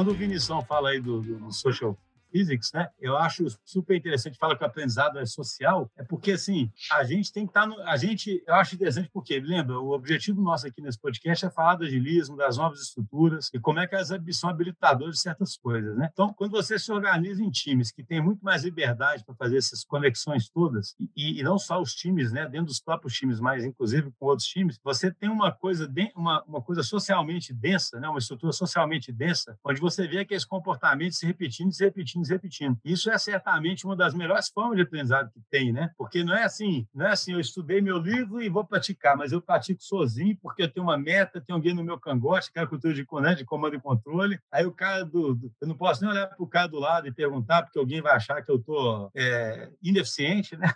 quando o Vinição fala aí do, do social physics, né? Eu acho super interessante, fala que o aprendizado é social, é porque, assim, a gente tem que estar tá no... A gente, eu acho interessante porque, lembra, o objetivo nosso aqui nesse podcast é falar do agilismo, das novas estruturas e como é que elas são habilitadoras de certas coisas, né? Então, quando você se organiza em times que têm muito mais liberdade para fazer essas conexões todas, e, e, não só os times, né? Dentro dos próprios times, mas inclusive com outros times, você tem uma coisa, uma, uma coisa socialmente densa, né? Uma estrutura socialmente densa, onde você vê aqueles comportamentos se repetindo, se repetindo, repetindo, repetindo. Isso é certamente uma das melhores formas de aprendizado que tem, né? Porque não é assim, não é assim, eu estudei meu livro e vou praticar, mas eu pratico sozinho porque eu tenho uma meta, tem alguém no meu cangote, que é cultura de, né, de comando e controle. Aí o cara do, do eu não posso nem olhar para o cara do lado e perguntar, porque alguém vai achar que eu estou é, ineficiente, né?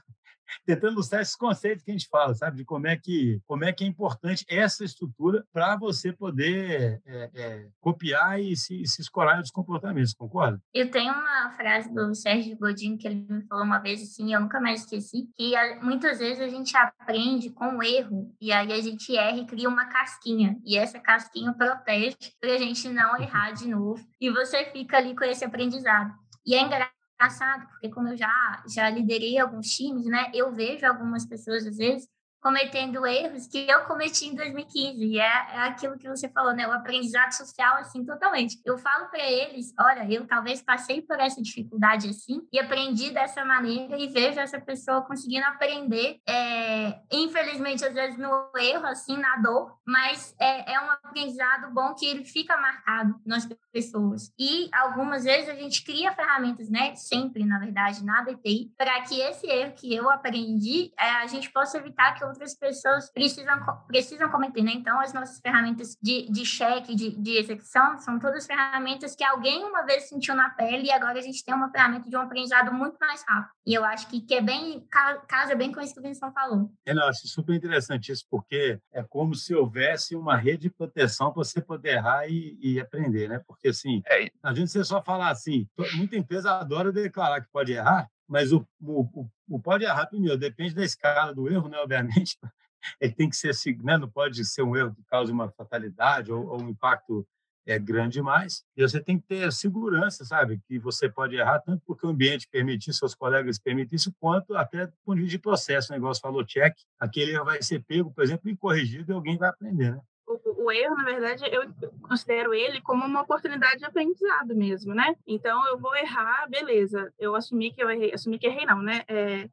Tentando buscar esses conceitos que a gente fala, sabe? De como é que, como é, que é importante essa estrutura para você poder é, é, copiar e se, se escorar nos comportamentos, concorda? Eu tenho uma frase do Sérgio Godinho que ele me falou uma vez assim, eu nunca mais esqueci, que muitas vezes a gente aprende com o erro e aí a gente erra e cria uma casquinha. E essa casquinha protege para a gente não errar de novo. E você fica ali com esse aprendizado. E é engraçado engraçado, porque como eu já, já liderei alguns times, né, eu vejo algumas pessoas, às vezes, cometendo erros que eu cometi em 2015. E é, é aquilo que você falou, né? O aprendizado social, assim, totalmente. Eu falo para eles: olha, eu talvez passei por essa dificuldade assim e aprendi dessa maneira e vejo essa pessoa conseguindo aprender, é, infelizmente, às vezes no erro, assim, na dor, mas é, é um aprendizado bom que ele fica marcado nas pessoas. E algumas vezes a gente cria ferramentas, né? Sempre, na verdade, na DTI, para que esse erro que eu aprendi, é, a gente possa evitar que outras pessoas precisam, precisam cometer, né? Então, as nossas ferramentas de, de cheque, de, de execução, são todas ferramentas que alguém uma vez sentiu na pele e agora a gente tem uma ferramenta de um aprendizado muito mais rápido. E eu acho que, que é bem, casa bem com isso que o Vinícius falou. É, não, acho super interessante isso, porque é como se houvesse uma rede de proteção para você poder errar e, e, aprender, né? Porque, assim, é. a gente só falar assim, muita empresa adora declarar que pode errar, mas o, o, o pode errar primeiro, depende da escala do erro, né? Obviamente, ele tem que ser assim, né? não pode ser um erro que cause uma fatalidade ou, ou um impacto é grande demais. E você tem que ter segurança, sabe? Que você pode errar tanto porque o ambiente permitir, seus colegas permitem isso, quanto até do ponto de vista de processo. O negócio falou check, aquele erro vai ser pego, por exemplo, e corrigido e alguém vai aprender, né? O, erro, na verdade, eu considero ele como uma oportunidade de aprendizado mesmo, né? Então, eu vou errar, beleza, eu assumi que eu errei, assumi que errei não, né? É,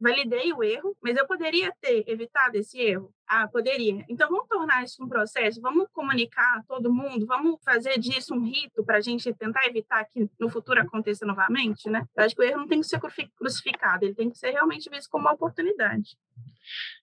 validei o erro, mas eu poderia ter evitado esse erro? Ah, poderia. Então, vamos tornar isso um processo, vamos comunicar todo mundo, vamos fazer disso um rito para a gente tentar evitar que no futuro aconteça novamente, né? Eu acho que o erro não tem que ser crucificado, ele tem que ser realmente visto como uma oportunidade.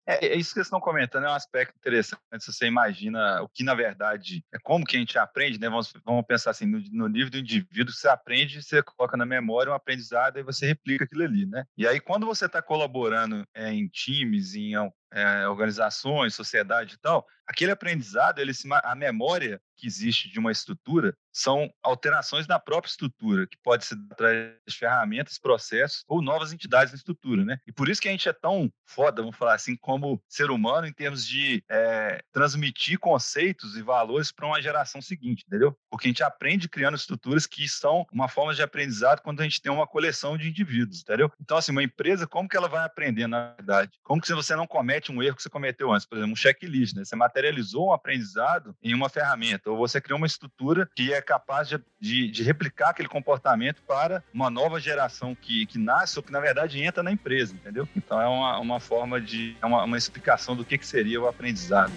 É, é, isso que vocês estão comentando, é um aspecto interessante. Se você imagina o que, na verdade, é como que a gente aprende, né? Vamos, vamos pensar assim, no, no nível do indivíduo, você aprende, você coloca na memória um aprendizado e você replica aquilo ali, né? E aí, quando você está colaborando é, em times, em é, organizações, sociedade e tal, aquele aprendizado, ele se, a memória que existe de uma estrutura são alterações na própria estrutura, que pode ser através de ferramentas, processos ou novas entidades na estrutura, né? E por isso que a gente é tão foda, vamos falar assim, como ser humano em termos de é, transmitir conceitos e valores para uma geração seguinte, entendeu? Porque a gente aprende criando estruturas que são uma forma de aprendizado quando a gente tem uma coleção de indivíduos, entendeu? Então, assim, uma empresa, como que ela vai aprender, na verdade? Como que você não comete um erro que você cometeu antes? Por exemplo, um checklist, né? Você materializou um aprendizado em uma ferramenta, ou você criou uma estrutura que é capaz de, de, de, replicar aquele comportamento para uma nova geração que, que nasce ou que, na verdade, entra na empresa, entendeu? Então, é uma, uma forma de. é uma, uma explicação do que, que seria o aprendizado.